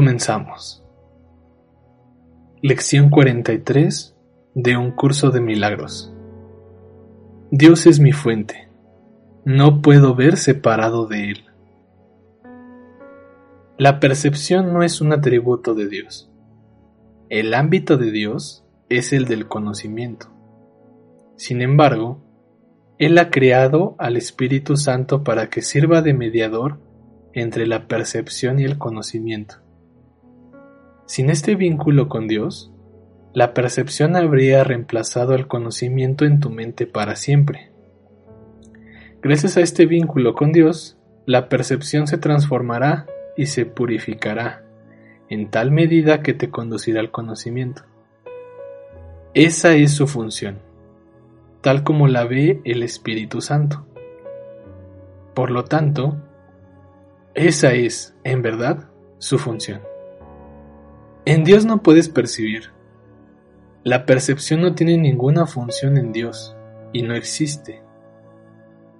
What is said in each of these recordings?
Comenzamos. Lección 43 de un curso de milagros. Dios es mi fuente. No puedo ver separado de Él. La percepción no es un atributo de Dios. El ámbito de Dios es el del conocimiento. Sin embargo, Él ha creado al Espíritu Santo para que sirva de mediador entre la percepción y el conocimiento. Sin este vínculo con Dios, la percepción habría reemplazado el conocimiento en tu mente para siempre. Gracias a este vínculo con Dios, la percepción se transformará y se purificará en tal medida que te conducirá al conocimiento. Esa es su función, tal como la ve el Espíritu Santo. Por lo tanto, esa es, en verdad, su función. En Dios no puedes percibir. La percepción no tiene ninguna función en Dios y no existe.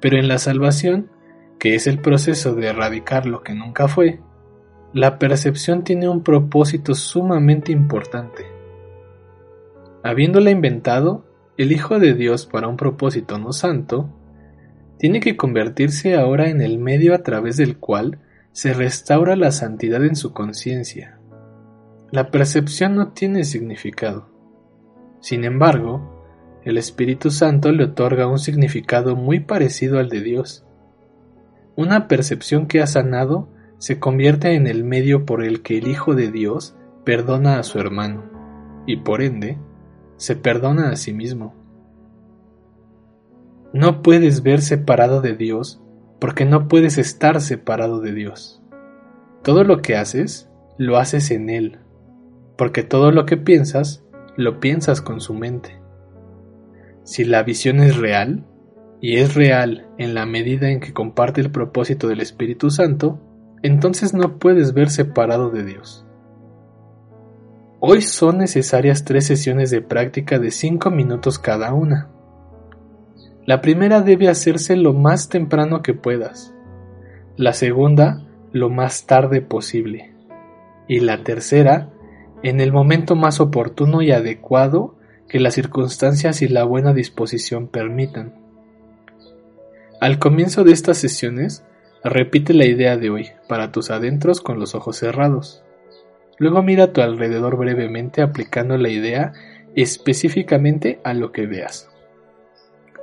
Pero en la salvación, que es el proceso de erradicar lo que nunca fue, la percepción tiene un propósito sumamente importante. Habiéndola inventado, el Hijo de Dios para un propósito no santo, tiene que convertirse ahora en el medio a través del cual se restaura la santidad en su conciencia la percepción no tiene significado. Sin embargo, el Espíritu Santo le otorga un significado muy parecido al de Dios. Una percepción que ha sanado se convierte en el medio por el que el Hijo de Dios perdona a su hermano, y por ende, se perdona a sí mismo. No puedes ver separado de Dios porque no puedes estar separado de Dios. Todo lo que haces, lo haces en Él porque todo lo que piensas, lo piensas con su mente. Si la visión es real, y es real en la medida en que comparte el propósito del Espíritu Santo, entonces no puedes ver separado de Dios. Hoy son necesarias tres sesiones de práctica de cinco minutos cada una. La primera debe hacerse lo más temprano que puedas, la segunda lo más tarde posible y la tercera en el momento más oportuno y adecuado que las circunstancias y la buena disposición permitan. Al comienzo de estas sesiones, repite la idea de hoy para tus adentros con los ojos cerrados. Luego mira a tu alrededor brevemente aplicando la idea específicamente a lo que veas.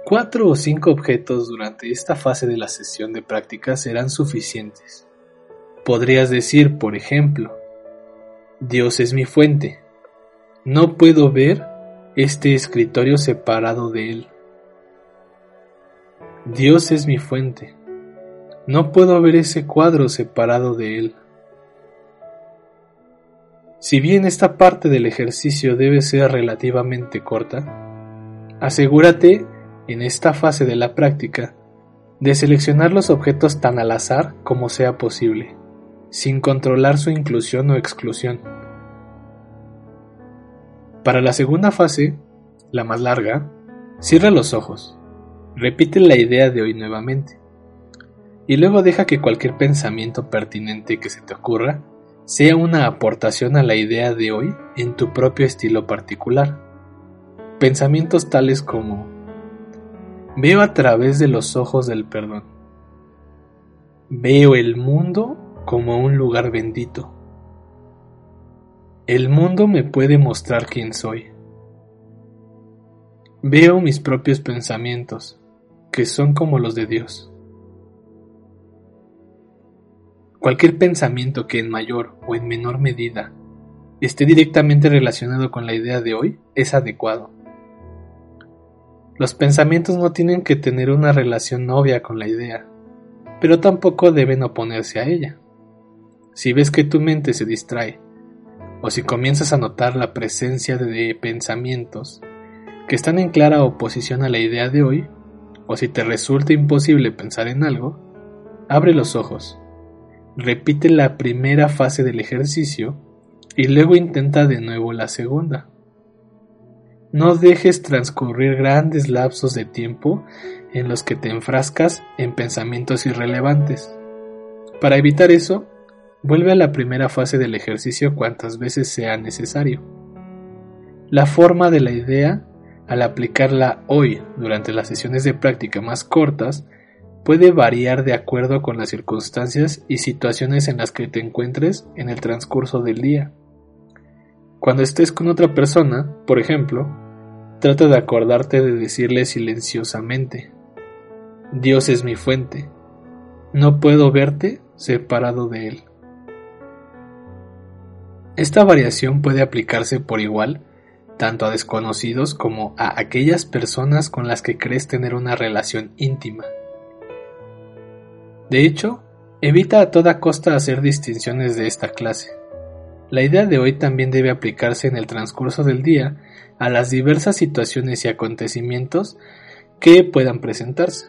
Cuatro o cinco objetos durante esta fase de la sesión de práctica serán suficientes. Podrías decir, por ejemplo, Dios es mi fuente. No puedo ver este escritorio separado de Él. Dios es mi fuente. No puedo ver ese cuadro separado de Él. Si bien esta parte del ejercicio debe ser relativamente corta, asegúrate, en esta fase de la práctica, de seleccionar los objetos tan al azar como sea posible sin controlar su inclusión o exclusión. Para la segunda fase, la más larga, cierra los ojos, repite la idea de hoy nuevamente, y luego deja que cualquier pensamiento pertinente que se te ocurra sea una aportación a la idea de hoy en tu propio estilo particular. Pensamientos tales como Veo a través de los ojos del perdón. Veo el mundo como un lugar bendito. El mundo me puede mostrar quién soy. Veo mis propios pensamientos, que son como los de Dios. Cualquier pensamiento que en mayor o en menor medida esté directamente relacionado con la idea de hoy es adecuado. Los pensamientos no tienen que tener una relación novia con la idea, pero tampoco deben oponerse a ella. Si ves que tu mente se distrae, o si comienzas a notar la presencia de pensamientos que están en clara oposición a la idea de hoy, o si te resulta imposible pensar en algo, abre los ojos, repite la primera fase del ejercicio y luego intenta de nuevo la segunda. No dejes transcurrir grandes lapsos de tiempo en los que te enfrascas en pensamientos irrelevantes. Para evitar eso, vuelve a la primera fase del ejercicio cuantas veces sea necesario. La forma de la idea, al aplicarla hoy durante las sesiones de práctica más cortas, puede variar de acuerdo con las circunstancias y situaciones en las que te encuentres en el transcurso del día. Cuando estés con otra persona, por ejemplo, trata de acordarte de decirle silenciosamente, Dios es mi fuente, no puedo verte separado de Él. Esta variación puede aplicarse por igual tanto a desconocidos como a aquellas personas con las que crees tener una relación íntima. De hecho, evita a toda costa hacer distinciones de esta clase. La idea de hoy también debe aplicarse en el transcurso del día a las diversas situaciones y acontecimientos que puedan presentarse,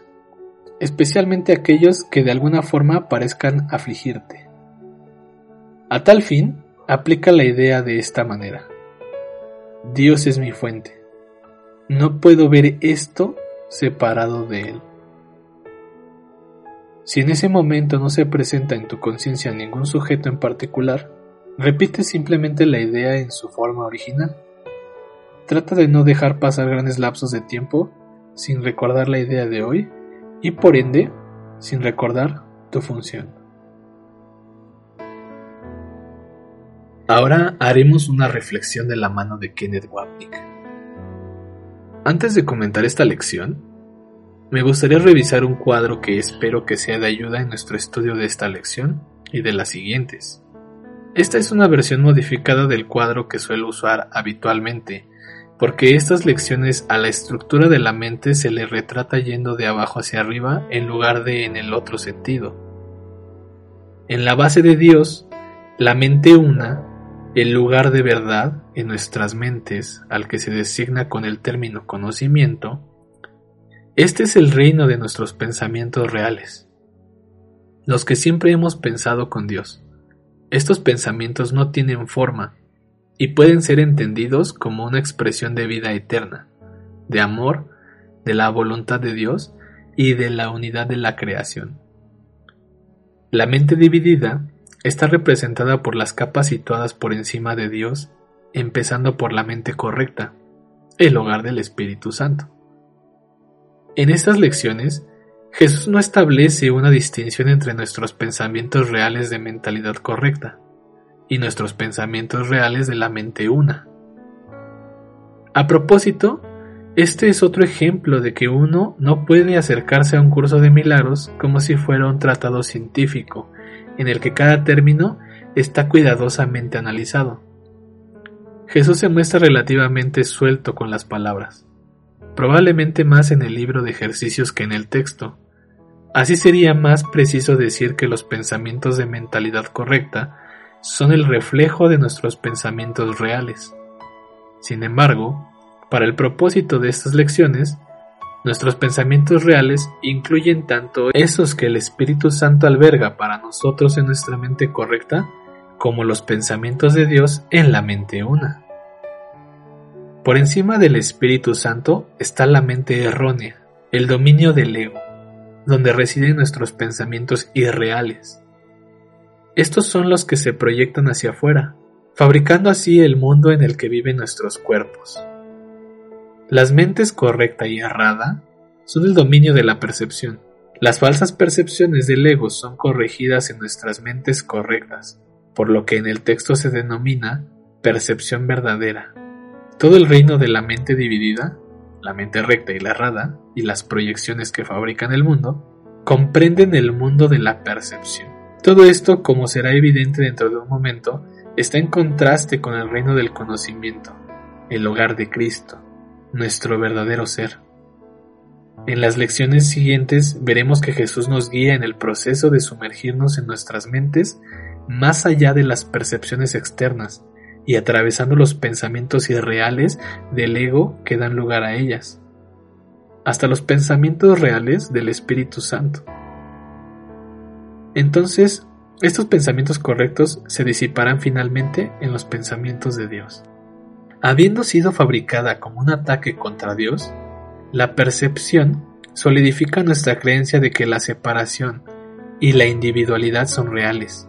especialmente aquellos que de alguna forma parezcan afligirte. A tal fin, aplica la idea de esta manera. Dios es mi fuente. No puedo ver esto separado de Él. Si en ese momento no se presenta en tu conciencia ningún sujeto en particular, Repite simplemente la idea en su forma original. Trata de no dejar pasar grandes lapsos de tiempo sin recordar la idea de hoy y por ende sin recordar tu función. Ahora haremos una reflexión de la mano de Kenneth Wapnick. Antes de comentar esta lección, me gustaría revisar un cuadro que espero que sea de ayuda en nuestro estudio de esta lección y de las siguientes. Esta es una versión modificada del cuadro que suelo usar habitualmente, porque estas lecciones a la estructura de la mente se le retrata yendo de abajo hacia arriba en lugar de en el otro sentido. En la base de Dios, la mente una, el lugar de verdad en nuestras mentes al que se designa con el término conocimiento, este es el reino de nuestros pensamientos reales, los que siempre hemos pensado con Dios. Estos pensamientos no tienen forma y pueden ser entendidos como una expresión de vida eterna, de amor, de la voluntad de Dios y de la unidad de la creación. La mente dividida está representada por las capas situadas por encima de Dios, empezando por la mente correcta, el hogar del Espíritu Santo. En estas lecciones Jesús no establece una distinción entre nuestros pensamientos reales de mentalidad correcta y nuestros pensamientos reales de la mente una. A propósito, este es otro ejemplo de que uno no puede acercarse a un curso de milagros como si fuera un tratado científico, en el que cada término está cuidadosamente analizado. Jesús se muestra relativamente suelto con las palabras probablemente más en el libro de ejercicios que en el texto. Así sería más preciso decir que los pensamientos de mentalidad correcta son el reflejo de nuestros pensamientos reales. Sin embargo, para el propósito de estas lecciones, nuestros pensamientos reales incluyen tanto esos que el Espíritu Santo alberga para nosotros en nuestra mente correcta, como los pensamientos de Dios en la mente una. Por encima del Espíritu Santo está la mente errónea, el dominio del ego, donde residen nuestros pensamientos irreales. Estos son los que se proyectan hacia afuera, fabricando así el mundo en el que viven nuestros cuerpos. Las mentes correcta y errada son el dominio de la percepción. Las falsas percepciones del ego son corregidas en nuestras mentes correctas, por lo que en el texto se denomina percepción verdadera. Todo el reino de la mente dividida, la mente recta y la errada, y las proyecciones que fabrican el mundo, comprenden el mundo de la percepción. Todo esto, como será evidente dentro de un momento, está en contraste con el reino del conocimiento, el hogar de Cristo, nuestro verdadero ser. En las lecciones siguientes veremos que Jesús nos guía en el proceso de sumergirnos en nuestras mentes más allá de las percepciones externas y atravesando los pensamientos irreales del ego que dan lugar a ellas, hasta los pensamientos reales del Espíritu Santo. Entonces, estos pensamientos correctos se disiparán finalmente en los pensamientos de Dios. Habiendo sido fabricada como un ataque contra Dios, la percepción solidifica nuestra creencia de que la separación y la individualidad son reales.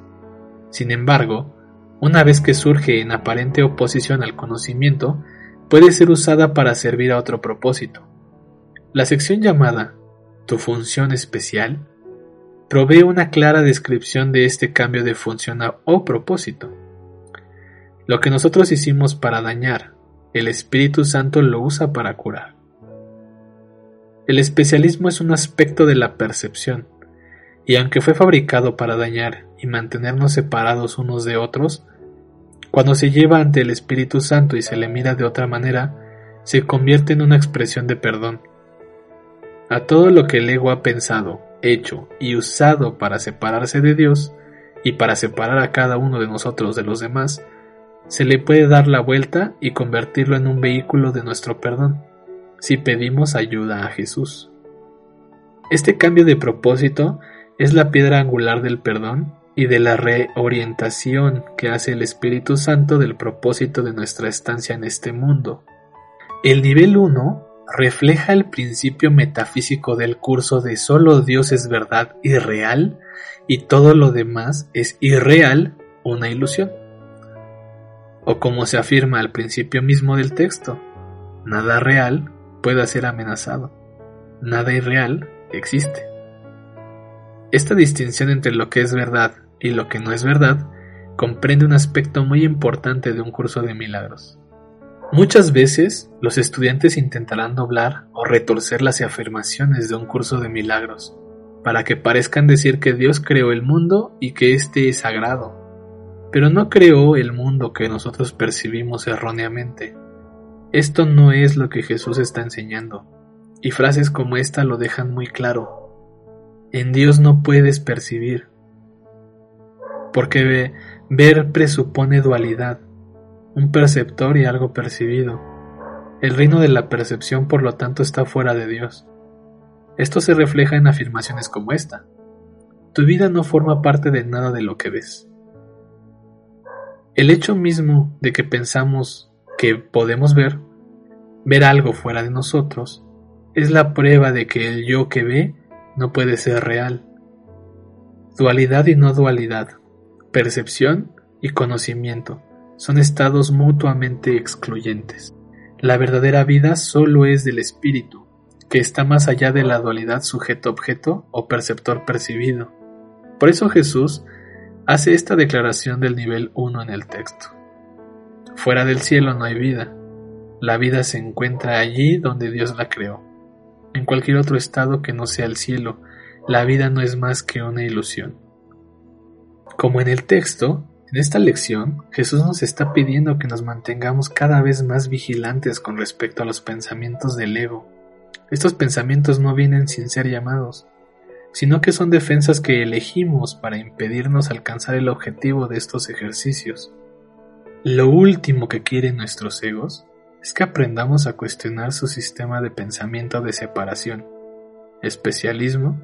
Sin embargo, una vez que surge en aparente oposición al conocimiento, puede ser usada para servir a otro propósito. La sección llamada Tu función especial provee una clara descripción de este cambio de función o propósito. Lo que nosotros hicimos para dañar, el Espíritu Santo lo usa para curar. El especialismo es un aspecto de la percepción, y aunque fue fabricado para dañar y mantenernos separados unos de otros, cuando se lleva ante el Espíritu Santo y se le mira de otra manera, se convierte en una expresión de perdón. A todo lo que el ego ha pensado, hecho y usado para separarse de Dios y para separar a cada uno de nosotros de los demás, se le puede dar la vuelta y convertirlo en un vehículo de nuestro perdón si pedimos ayuda a Jesús. Este cambio de propósito es la piedra angular del perdón y de la reorientación que hace el Espíritu Santo del propósito de nuestra estancia en este mundo. El nivel 1 refleja el principio metafísico del curso de solo Dios es verdad y real y todo lo demás es irreal, una ilusión. O como se afirma al principio mismo del texto, nada real pueda ser amenazado. Nada irreal existe. Esta distinción entre lo que es verdad y lo que no es verdad comprende un aspecto muy importante de un curso de milagros. Muchas veces los estudiantes intentarán doblar o retorcer las afirmaciones de un curso de milagros para que parezcan decir que Dios creó el mundo y que éste es sagrado, pero no creó el mundo que nosotros percibimos erróneamente. Esto no es lo que Jesús está enseñando, y frases como esta lo dejan muy claro. En Dios no puedes percibir, porque ver presupone dualidad, un perceptor y algo percibido. El reino de la percepción por lo tanto está fuera de Dios. Esto se refleja en afirmaciones como esta. Tu vida no forma parte de nada de lo que ves. El hecho mismo de que pensamos que podemos ver, ver algo fuera de nosotros, es la prueba de que el yo que ve no puede ser real. Dualidad y no dualidad, percepción y conocimiento son estados mutuamente excluyentes. La verdadera vida solo es del espíritu, que está más allá de la dualidad sujeto-objeto o perceptor-percibido. Por eso Jesús hace esta declaración del nivel 1 en el texto. Fuera del cielo no hay vida. La vida se encuentra allí donde Dios la creó. En cualquier otro estado que no sea el cielo, la vida no es más que una ilusión. Como en el texto, en esta lección, Jesús nos está pidiendo que nos mantengamos cada vez más vigilantes con respecto a los pensamientos del ego. Estos pensamientos no vienen sin ser llamados, sino que son defensas que elegimos para impedirnos alcanzar el objetivo de estos ejercicios. Lo último que quieren nuestros egos es que aprendamos a cuestionar su sistema de pensamiento de separación, especialismo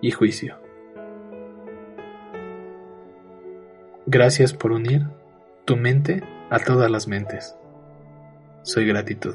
y juicio. Gracias por unir tu mente a todas las mentes. Soy gratitud.